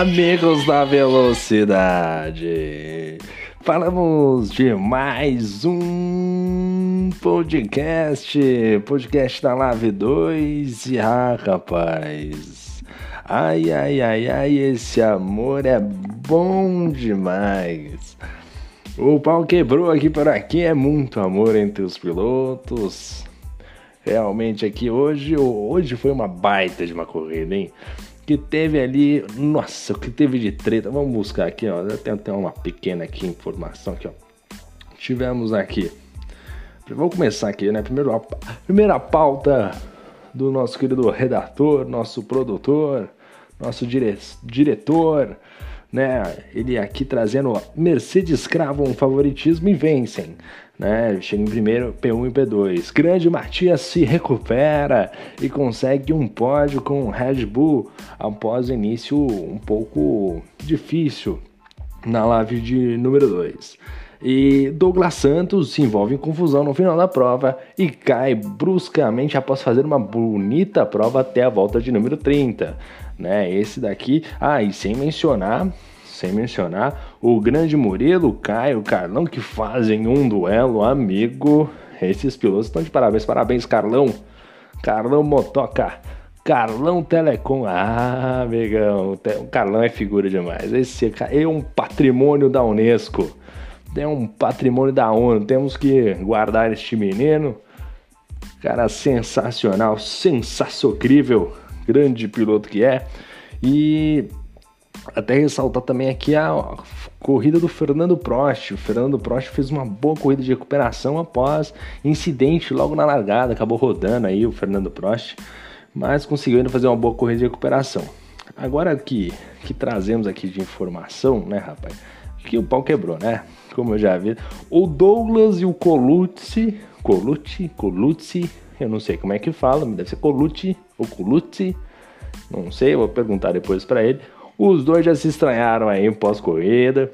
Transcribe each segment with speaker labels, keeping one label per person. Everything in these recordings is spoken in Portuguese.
Speaker 1: amigos da velocidade. Falamos de mais um podcast, podcast da Live 2. E ah, rapaz, ai, ai, ai, ai, esse amor é bom demais. O pau quebrou aqui por aqui, é muito amor entre os pilotos. Realmente aqui hoje, hoje foi uma baita de uma corrida, hein? Que teve ali, nossa, o que teve de treta. Vamos buscar aqui, ó. Eu tenho até uma pequena aqui informação aqui, ó. Tivemos aqui. Vamos começar aqui, né? Primeiro, a primeira pauta do nosso querido redator, nosso produtor, nosso dire diretor, né? Ele aqui trazendo Mercedes cravam um favoritismo e vencem né? Chega em primeiro P1 e P2. Grande Matias se recupera e consegue um pódio com o Red Bull após início um pouco difícil na live de número 2. E Douglas Santos se envolve em confusão no final da prova e cai bruscamente após fazer uma bonita prova até a volta de número 30. Né? Esse daqui, ah, e sem mencionar sem mencionar o grande Murilo, Caio, Carlão, que fazem um duelo amigo. Esses pilotos estão de parabéns, parabéns, Carlão. Carlão Motoca, Carlão Telecom. Ah, amigão, o Carlão é figura demais. Esse é um patrimônio da Unesco. É um patrimônio da ONU. Temos que guardar este menino. Cara sensacional, sensacional, grande piloto que é. E até ressaltar também aqui a corrida do Fernando Prost. O Fernando Prost fez uma boa corrida de recuperação após incidente logo na largada, acabou rodando aí o Fernando Prost, mas conseguiu ainda fazer uma boa corrida de recuperação. Agora que, que trazemos aqui de informação, né, rapaz? Que o pau quebrou, né? Como eu já vi. O Douglas e o Colucci, Colucci, Colucci, eu não sei como é que fala, deve ser Colucci ou Colucci, não sei, vou perguntar depois para ele os dois já se estranharam aí pós-corrida.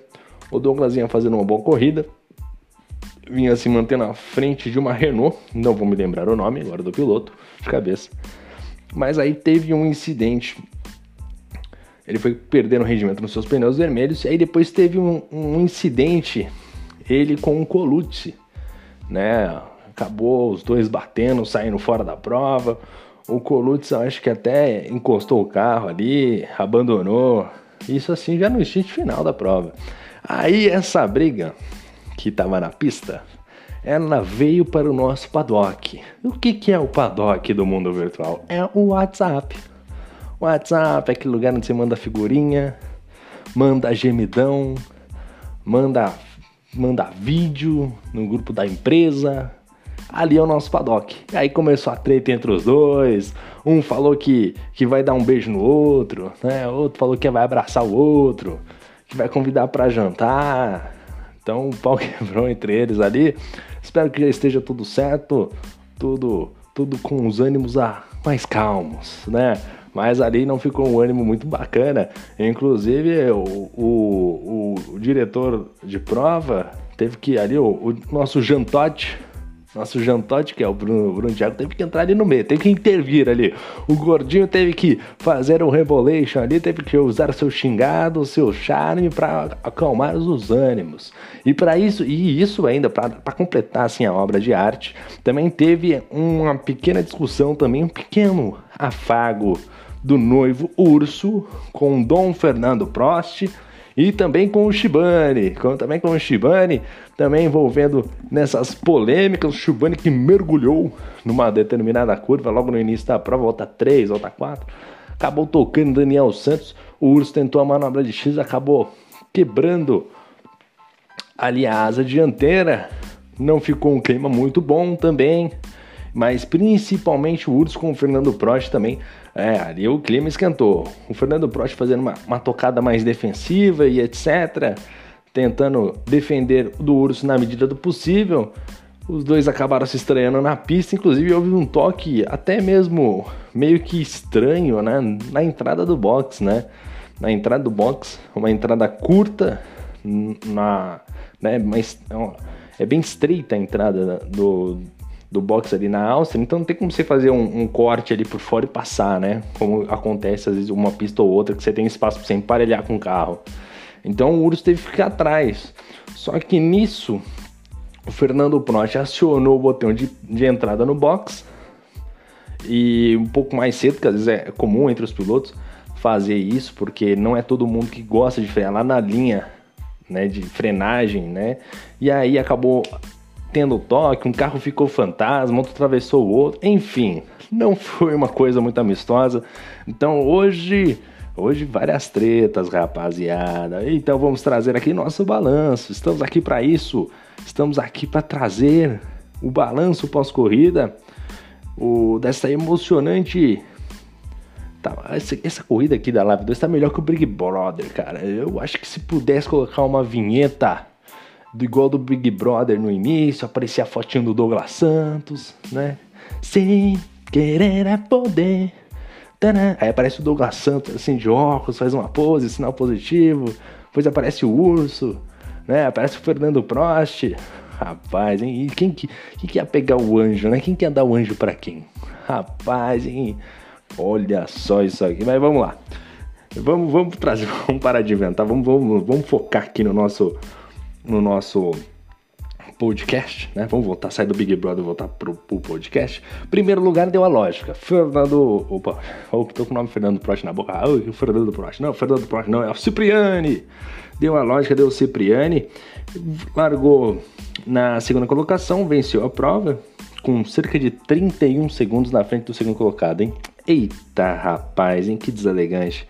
Speaker 1: O Douglas vinha fazendo uma boa corrida. Vinha se mantendo à frente de uma Renault. Não vou me lembrar o nome agora do piloto, de cabeça. Mas aí teve um incidente. Ele foi perdendo rendimento nos seus pneus vermelhos. E aí depois teve um, um incidente. Ele com o Colucci, né? Acabou os dois batendo, saindo fora da prova. O Colucci acho que até encostou o carro ali, abandonou. Isso assim já no instinto final da prova. Aí essa briga que estava na pista, ela veio para o nosso paddock. O que, que é o paddock do mundo virtual? É o WhatsApp. WhatsApp é aquele lugar onde você manda figurinha, manda gemidão, manda, manda vídeo no grupo da empresa, ali é o nosso paddock. E aí começou a treta entre os dois. Um falou que, que vai dar um beijo no outro, né? Outro falou que vai abraçar o outro, que vai convidar para jantar. Então o pau quebrou entre eles ali. Espero que já esteja tudo certo, tudo, tudo com os ânimos ah, mais calmos, né? Mas ali não ficou um ânimo muito bacana. Inclusive o, o, o, o diretor de prova teve que ali, o, o nosso Jantote, nosso Jantote, que é o Bruno, Bruno Thiago, teve que entrar ali no meio, teve que intervir ali. O gordinho teve que fazer um rebolation ali, teve que usar seu xingado, seu charme para acalmar os ânimos. E para isso, e isso ainda, para completar assim a obra de arte, também teve uma pequena discussão, também um pequeno afago do noivo urso com Dom Fernando Prost e também com o Shibane, com, também com o Shibane, também envolvendo nessas polêmicas, o Shibane que mergulhou numa determinada curva logo no início da prova, volta 3, volta 4, acabou tocando Daniel Santos, o Urso tentou a manobra de X, acabou quebrando ali a asa dianteira, não ficou um clima muito bom também, mas principalmente o Urso com o Fernando Prost também é, ali o clima esquentou. O Fernando Prost fazendo uma, uma tocada mais defensiva e etc. Tentando defender do urso na medida do possível. Os dois acabaram se estranhando na pista, inclusive houve um toque até mesmo meio que estranho né? na entrada do box, né? Na entrada do box, uma entrada curta, na, né? Mas é bem estreita a entrada do, do box ali na Áustria, então não tem como você fazer um, um, corte ali por fora e passar, né? Como acontece às vezes uma pista ou outra que você tem espaço para você emparelhar com o carro. Então o Urso teve que ficar atrás. Só que nisso o Fernando Prost acionou o botão de, de entrada no box e um pouco mais cedo, que às vezes é comum entre os pilotos fazer isso, porque não é todo mundo que gosta de frear lá na linha né, de frenagem, né? E aí acabou tendo toque, um carro ficou fantasma, outro atravessou o outro, enfim, não foi uma coisa muito amistosa. Então hoje, hoje várias tretas, rapaziada. Então vamos trazer aqui nosso balanço. Estamos aqui para isso. Estamos aqui para trazer o balanço pós-corrida, o dessa emocionante Tá, essa, essa, corrida aqui da Live 2 tá melhor que o Big Brother, cara. Eu acho que se pudesse colocar uma vinheta do igual do Big Brother no início, aparecer a fotinho do Douglas Santos, né? Sem querer é poder. Tadã. Aí aparece o Douglas Santos assim de óculos, faz uma pose, sinal positivo. Depois aparece o urso, né? Aparece o Fernando Prost. Rapaz, hein? E quem que, quem que ia pegar o anjo, né? Quem que ia dar o anjo para quem? Rapaz, hein? Olha só isso aqui, mas vamos lá. Vamos, vamos trazer, vamos parar de inventar, vamos, vamos, vamos focar aqui no nosso, no nosso podcast, né? Vamos voltar, sair do Big Brother e voltar pro, pro podcast. Primeiro lugar deu a lógica. Fernando. Opa, tô com o nome Fernando Prost na boca. Ah, o Fernando Prost. Não, Fernando Prost não, é o Cipriani. Deu a lógica, deu o Cipriani. Largou na segunda colocação, venceu a prova com cerca de 31 segundos na frente do segundo colocado, hein? Eita, rapaz, hein? Que deselegante.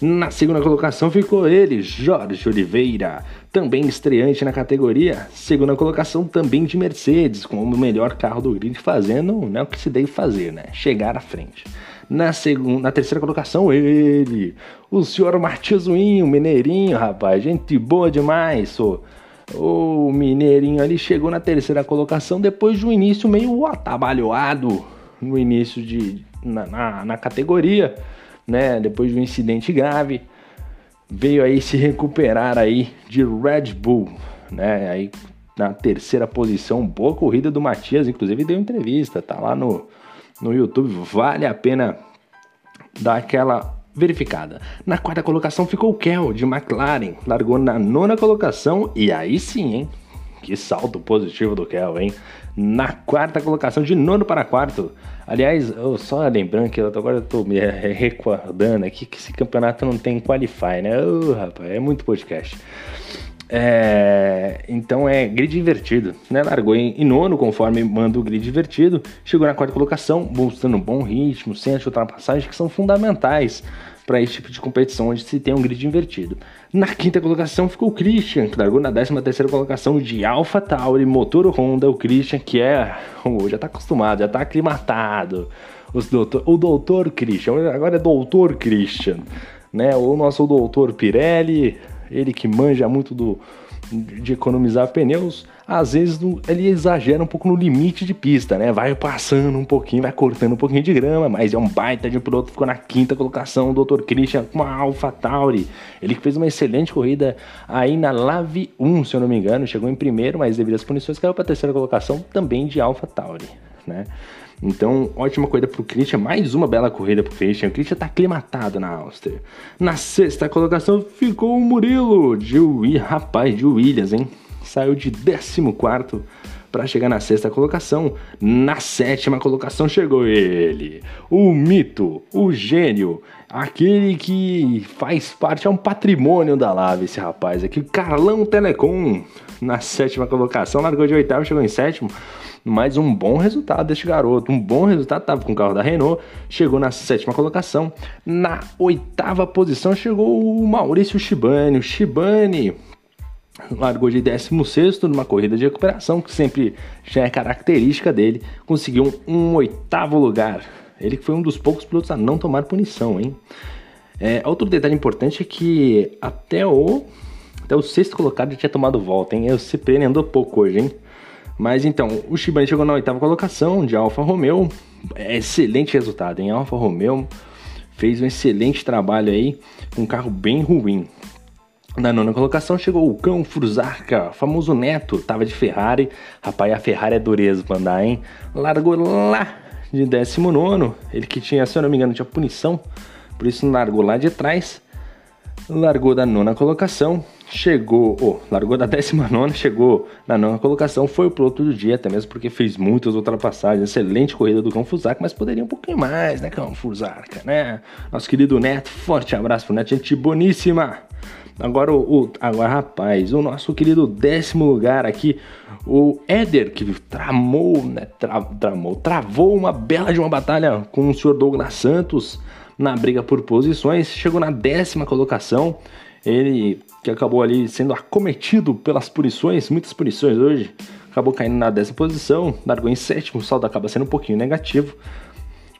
Speaker 1: Na segunda colocação ficou ele, Jorge Oliveira, também estreante na categoria. Segunda colocação também de Mercedes, como o melhor carro do grid, fazendo né, o que se deve fazer, né? Chegar à frente. Na, segunda, na terceira colocação, ele, o senhor Martizuinho, mineirinho, rapaz, gente boa demais, o, o mineirinho ali chegou na terceira colocação depois de um início meio atabalhoado no início de, na, na, na categoria, né? Depois de um incidente grave, veio aí se recuperar aí de Red Bull, né? Aí na terceira posição, boa corrida do Matias, inclusive deu entrevista, tá lá no, no YouTube, vale a pena dar aquela verificada. Na quarta colocação ficou o Kel de McLaren, largou na nona colocação e aí sim, hein? Que salto positivo do Kel, hein? Na quarta colocação, de nono para quarto, Aliás, eu só lembrando que eu agora tô me recordando aqui que esse campeonato não tem qualify, né? Rapaz, é muito podcast. É, então é grid invertido, né? Largou em, em, nono, conforme manda o grid invertido, chegou na quarta colocação, mostrando um bom ritmo, sem as ultrapassagens que são fundamentais para esse tipo de competição onde se tem um grid invertido. Na quinta colocação ficou o Christian, que largou na 13 terceira colocação de Alpha Tauri, motor Honda, o Christian, que é, oh, já está acostumado, já está aclimatado. Os doutor, o doutor Christian, agora é doutor Christian, né? O nosso doutor Pirelli, ele que manja muito do, de economizar pneus, às vezes ele exagera um pouco no limite de pista, né? Vai passando um pouquinho, vai cortando um pouquinho de grama, mas é um baita de um piloto, ficou na quinta colocação, o Dr. Christian com a Alpha Tauri. Ele que fez uma excelente corrida aí na Lave 1, se eu não me engano, chegou em primeiro, mas devido às punições caiu para a terceira colocação também de Alpha Tauri, né? Então, ótima corrida pro Christian, mais uma bela corrida pro Christian. O Christian tá aclimatado na Áustria. Na sexta colocação ficou o Murilo, de rapaz, de Williams, hein? saiu de 14 para chegar na sexta colocação. Na sétima colocação chegou ele, o mito, o gênio, aquele que faz parte, é um patrimônio da Lave, esse rapaz aqui, Carlão Telecom, na sétima colocação, largou de oitavo, chegou em sétimo. Mas um bom resultado deste garoto, um bom resultado, estava com o carro da Renault, chegou na sétima colocação. Na oitava posição chegou o Maurício Shibani. O Shibani largou de 16 numa corrida de recuperação, que sempre já é característica dele, conseguiu um, um oitavo lugar. Ele foi um dos poucos pilotos a não tomar punição, hein? É, outro detalhe importante é que até o, até o sexto colocado já tinha tomado volta, hein? O CPN andou pouco hoje, hein? Mas então, o Shibane chegou na oitava colocação de Alfa Romeo. É excelente resultado, hein? Alfa Romeo fez um excelente trabalho aí com um carro bem ruim. Na nona colocação chegou o Cão Fruzarca, famoso neto, tava de Ferrari. Rapaz, a Ferrari é dureza pra andar, hein? Largou lá de 19. Ele que tinha, se eu não me engano, tinha punição, por isso largou lá de trás. Largou da nona colocação, chegou, oh, largou da décima nona, chegou na nona colocação, foi o piloto do dia, até mesmo porque fez muitas ultrapassagens, excelente corrida do Cão Fusarca, mas poderia um pouquinho mais, né, Cão Fusarca, né? Nosso querido Neto, forte abraço pro Neto, gente boníssima. Agora, o, agora, rapaz, o nosso querido décimo lugar aqui, o Éder, que tramou, né, tra, tramou, travou uma bela de uma batalha com o senhor Douglas Santos na briga por posições, chegou na décima colocação, ele que acabou ali sendo acometido pelas punições, muitas punições hoje, acabou caindo na décima posição, largou em sétimo, o saldo acaba sendo um pouquinho negativo,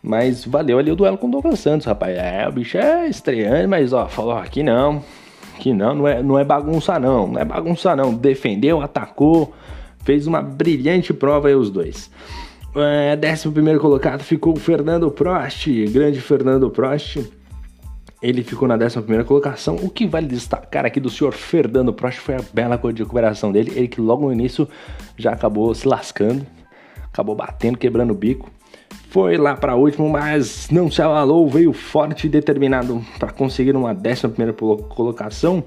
Speaker 1: mas valeu ali o duelo com o Douglas Santos, rapaz. É, o bicho é estreante, mas ó, falou aqui não, que não, não é, não é bagunça não, não é bagunça não. Defendeu, atacou, fez uma brilhante prova aí os dois. É, décimo primeiro colocado ficou o Fernando Prost, grande Fernando Prost. Ele ficou na décima primeira colocação. O que vale destacar aqui do senhor Fernando Prost foi a bela cor de recuperação dele. Ele que logo no início já acabou se lascando, acabou batendo, quebrando o bico. Foi lá para último, mas não se abalou, veio forte e determinado para conseguir uma décima primeira colocação.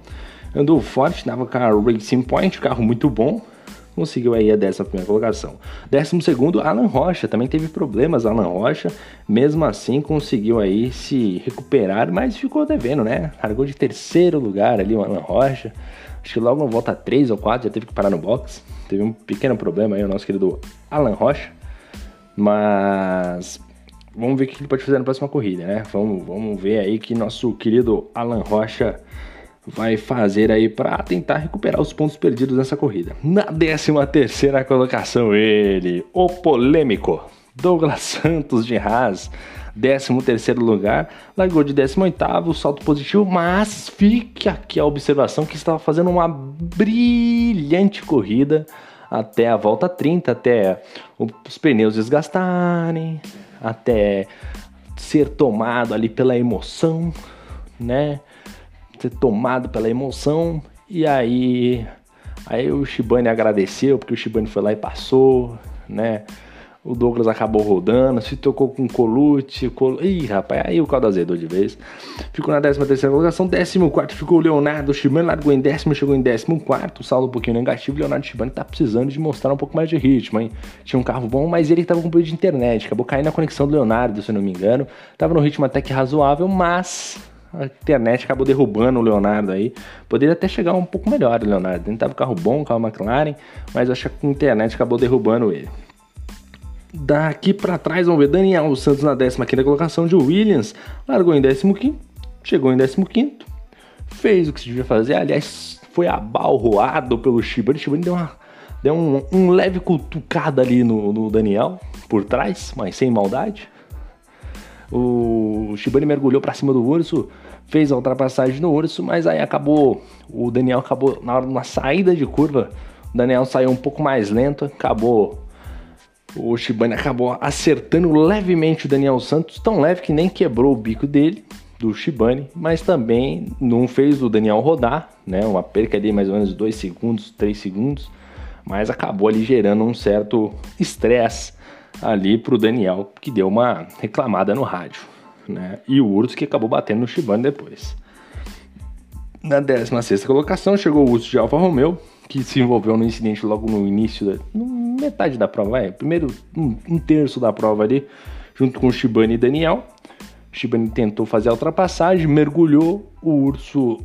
Speaker 1: Andou forte, dava com a Racing Point, carro muito bom, conseguiu aí a décima primeira colocação. Décimo segundo, Alan Rocha, também teve problemas, Alan Rocha, mesmo assim conseguiu aí se recuperar, mas ficou devendo, né? Largou de terceiro lugar ali o Alan Rocha, acho que logo no volta 3 ou 4 já teve que parar no box, teve um pequeno problema aí o nosso querido Alan Rocha. Mas vamos ver o que ele pode fazer na próxima corrida, né? Vamos, vamos ver aí que nosso querido Alan Rocha vai fazer aí para tentar recuperar os pontos perdidos nessa corrida. Na 13 terceira colocação ele, o polêmico Douglas Santos de Haas, 13 terceiro lugar, largou de 18 salto positivo, mas fique aqui a observação que estava fazendo uma brilhante corrida até a volta 30, até os pneus desgastarem, até ser tomado ali pela emoção, né? Ser tomado pela emoção e aí aí o Shibane agradeceu porque o Shibane foi lá e passou, né? O Douglas acabou rodando, se tocou com o Colute. Col... Ih, rapaz, aí o caldo azedou de vez. Ficou na 13 terceira colocação. 14 ficou o Leonardo Shibane, largou em décimo, chegou em 14 saldo um pouquinho negativo. Leonardo Shibane tá precisando de mostrar um pouco mais de ritmo, hein? Tinha um carro bom, mas ele tava com problema de internet. Acabou caindo na conexão do Leonardo, se eu não me engano. Tava no ritmo até que razoável, mas a internet acabou derrubando o Leonardo aí. Poderia até chegar um pouco melhor o Leonardo. Ele tava com carro bom, carro McLaren, mas acho que a internet acabou derrubando ele. Daqui para trás, vamos ver Daniel Santos na 15 colocação de Williams, largou em 15, chegou em 15, fez o que se devia fazer. Aliás, foi abalroado pelo Shibane. Shibane deu, uma, deu um, um leve cutucada ali no, no, Daniel por trás, mas sem maldade. O Shibane mergulhou para cima do urso, fez a ultrapassagem no urso, mas aí acabou. O Daniel acabou na hora de uma saída de curva. O Daniel saiu um pouco mais lento, acabou o Shibane acabou acertando levemente o Daniel Santos, tão leve que nem quebrou o bico dele, do Shibane, mas também não fez o Daniel rodar, né? Uma perca de mais ou menos 2 segundos, 3 segundos, mas acabou ali gerando um certo estresse ali pro Daniel, que deu uma reclamada no rádio, né? E o Urso que acabou batendo no Shibane depois. Na 16 colocação chegou o Urso de Alfa Romeo, que se envolveu no incidente logo no início, da, metade da prova, é, primeiro um, um, terço da prova ali, junto com o Shibane e Daniel. O Shibane tentou fazer a ultrapassagem, mergulhou, o urso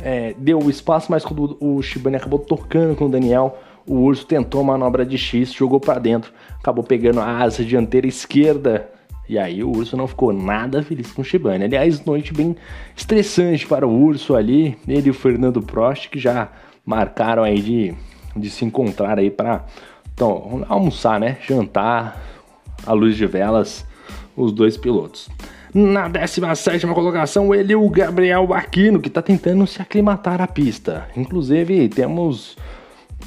Speaker 1: é, deu o espaço, mas quando o Shibane acabou tocando com o Daniel, o urso tentou a manobra de X, jogou para dentro, acabou pegando a asa dianteira esquerda. E aí o urso não ficou nada feliz com o Shibane. Aliás, noite bem estressante para o urso ali, ele e o Fernando Prost, que já marcaram aí de, de se encontrar aí para então, almoçar, né? Jantar à luz de velas, os dois pilotos. Na 17 colocação, ele o Gabriel Aquino, que está tentando se aclimatar à pista. Inclusive, temos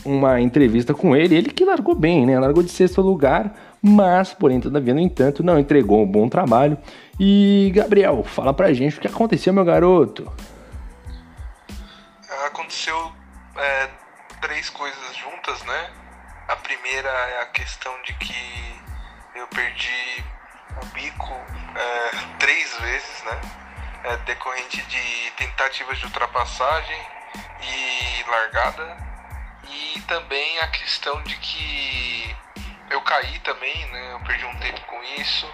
Speaker 1: uma entrevista com ele, ele que largou bem, né? Largou de sexto lugar, mas, porém, todavia, no entanto, não entregou um bom trabalho. E, Gabriel, fala pra gente o que aconteceu, meu garoto.
Speaker 2: aconteceu é, três coisas juntas, né? A primeira é a questão de que eu perdi o bico é, três vezes, né? É, decorrente de tentativas de ultrapassagem e largada. Também a questão de que eu caí também, né? Eu perdi um tempo com isso.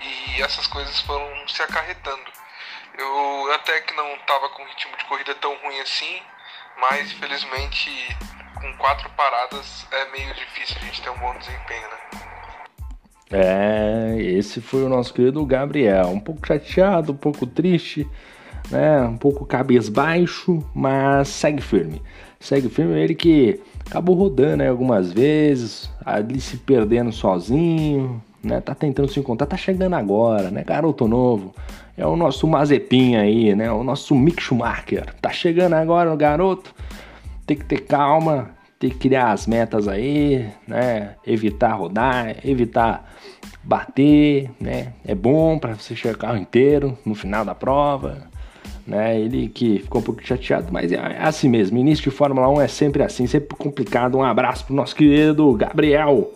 Speaker 2: E essas coisas foram se acarretando. Eu até que não estava com ritmo de corrida tão ruim assim, mas infelizmente com quatro paradas é meio difícil a gente ter um bom desempenho, né?
Speaker 1: É, esse foi o nosso querido Gabriel. Um pouco chateado, um pouco triste, né? Um pouco cabisbaixo, mas segue firme. Segue firme ele que acabou rodando né, algumas vezes, ali se perdendo sozinho, né? Tá tentando se encontrar, tá chegando agora, né? Garoto novo. É o nosso Mazepin aí, né? O nosso Mick Schumacher. Tá chegando agora o garoto. Tem que ter calma, tem que criar as metas aí, né? Evitar rodar, evitar bater, né? É bom para você chegar o carro inteiro no final da prova, né? Ele que ficou um pouco chateado, mas é, é assim mesmo. Início de Fórmula 1 é sempre assim, sempre complicado. Um abraço pro nosso querido Gabriel,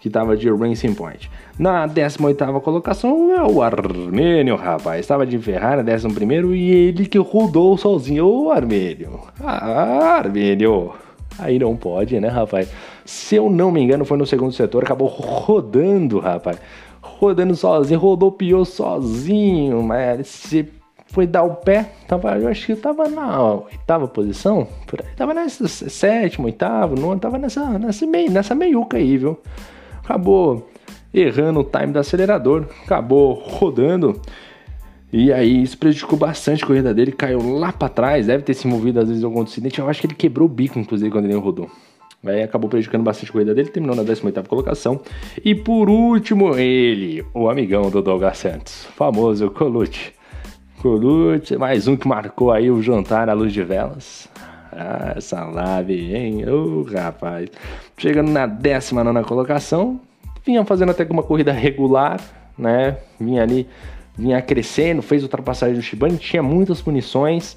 Speaker 1: que tava de Racing Point. Na 18ª colocação é o Armênio, rapaz. Estava de Ferrari na 11 e ele que rodou sozinho. Ô, Armênio. Ah, Armênio. Aí não pode, né, rapaz? Se eu não me engano, foi no segundo setor, acabou rodando, rapaz. Rodando sozinho, rodou pior sozinho, mas se foi dar o pé, tava, eu acho que tava na oitava posição, por aí, tava nessa sétima, oitavo, não tava nessa, nessa, meio, nessa meiuca aí, viu? Acabou errando o time do acelerador, acabou rodando. E aí isso prejudicou bastante a corrida dele, caiu lá para trás, deve ter se movido às vezes em algum acidente. Eu acho que ele quebrou o bico, inclusive, quando ele rodou. Aí acabou prejudicando bastante a corrida dele, terminou na 18 colocação. E por último, ele, o amigão do Douglas Santos, famoso Colucci. Colucci, mais um que marcou aí o jantar à luz de velas. Ah, essa live, hein? Ô, oh, rapaz. Chegando na 19 colocação, vinha fazendo até uma corrida regular, né? Vinha ali, vinha crescendo, fez ultrapassagem do Shibane, tinha muitas punições,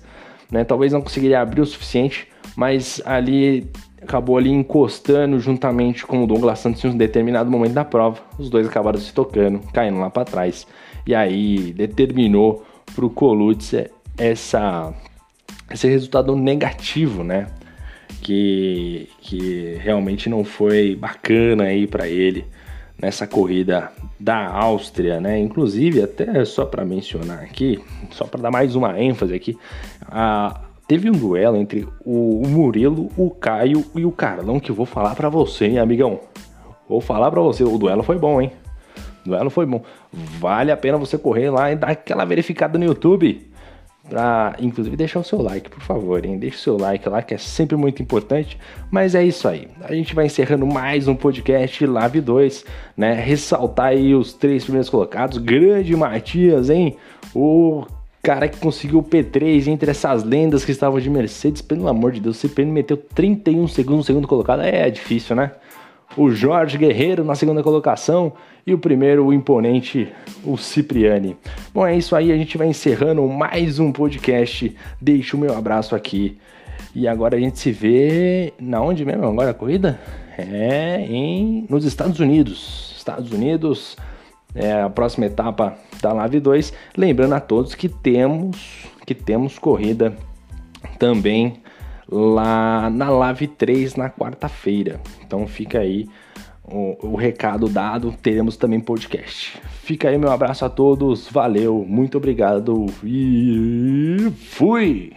Speaker 1: né? Talvez não conseguiria abrir o suficiente, mas ali acabou ali encostando juntamente com o Douglas Santos em um determinado momento da prova. Os dois acabaram se tocando, caindo lá para trás. E aí determinou para o Colucci essa, esse resultado negativo, né? Que, que realmente não foi bacana aí para ele nessa corrida da Áustria, né? Inclusive, até só para mencionar aqui, só para dar mais uma ênfase aqui, a, teve um duelo entre o Murilo, o Caio e o Carlão que eu vou falar para você, hein, amigão. Vou falar para você, o duelo foi bom, hein? Duelo foi bom. Vale a pena você correr lá e dar aquela verificada no YouTube Pra, inclusive, deixar o seu like, por favor, hein? Deixa o seu like lá, que é sempre muito importante. Mas é isso aí. A gente vai encerrando mais um podcast Live 2, né? Ressaltar aí os três primeiros colocados. Grande Matias, hein? O cara que conseguiu o P3 entre essas lendas que estavam de Mercedes. Pelo amor de Deus, o CPN meteu 31 segundos no segundo colocado. É difícil, né? O Jorge Guerreiro na segunda colocação e o primeiro, o imponente, o Cipriani. Bom, é isso aí, a gente vai encerrando mais um podcast. Deixo o meu abraço aqui. E agora a gente se vê na onde mesmo? Agora a corrida? É em nos Estados Unidos. Estados Unidos, é a próxima etapa da Live 2. Lembrando a todos que temos que temos corrida também lá na Live 3 na quarta-feira. Então fica aí o, o, recado dado, teremos também podcast. Fica aí meu abraço a todos, valeu, muito obrigado e fui!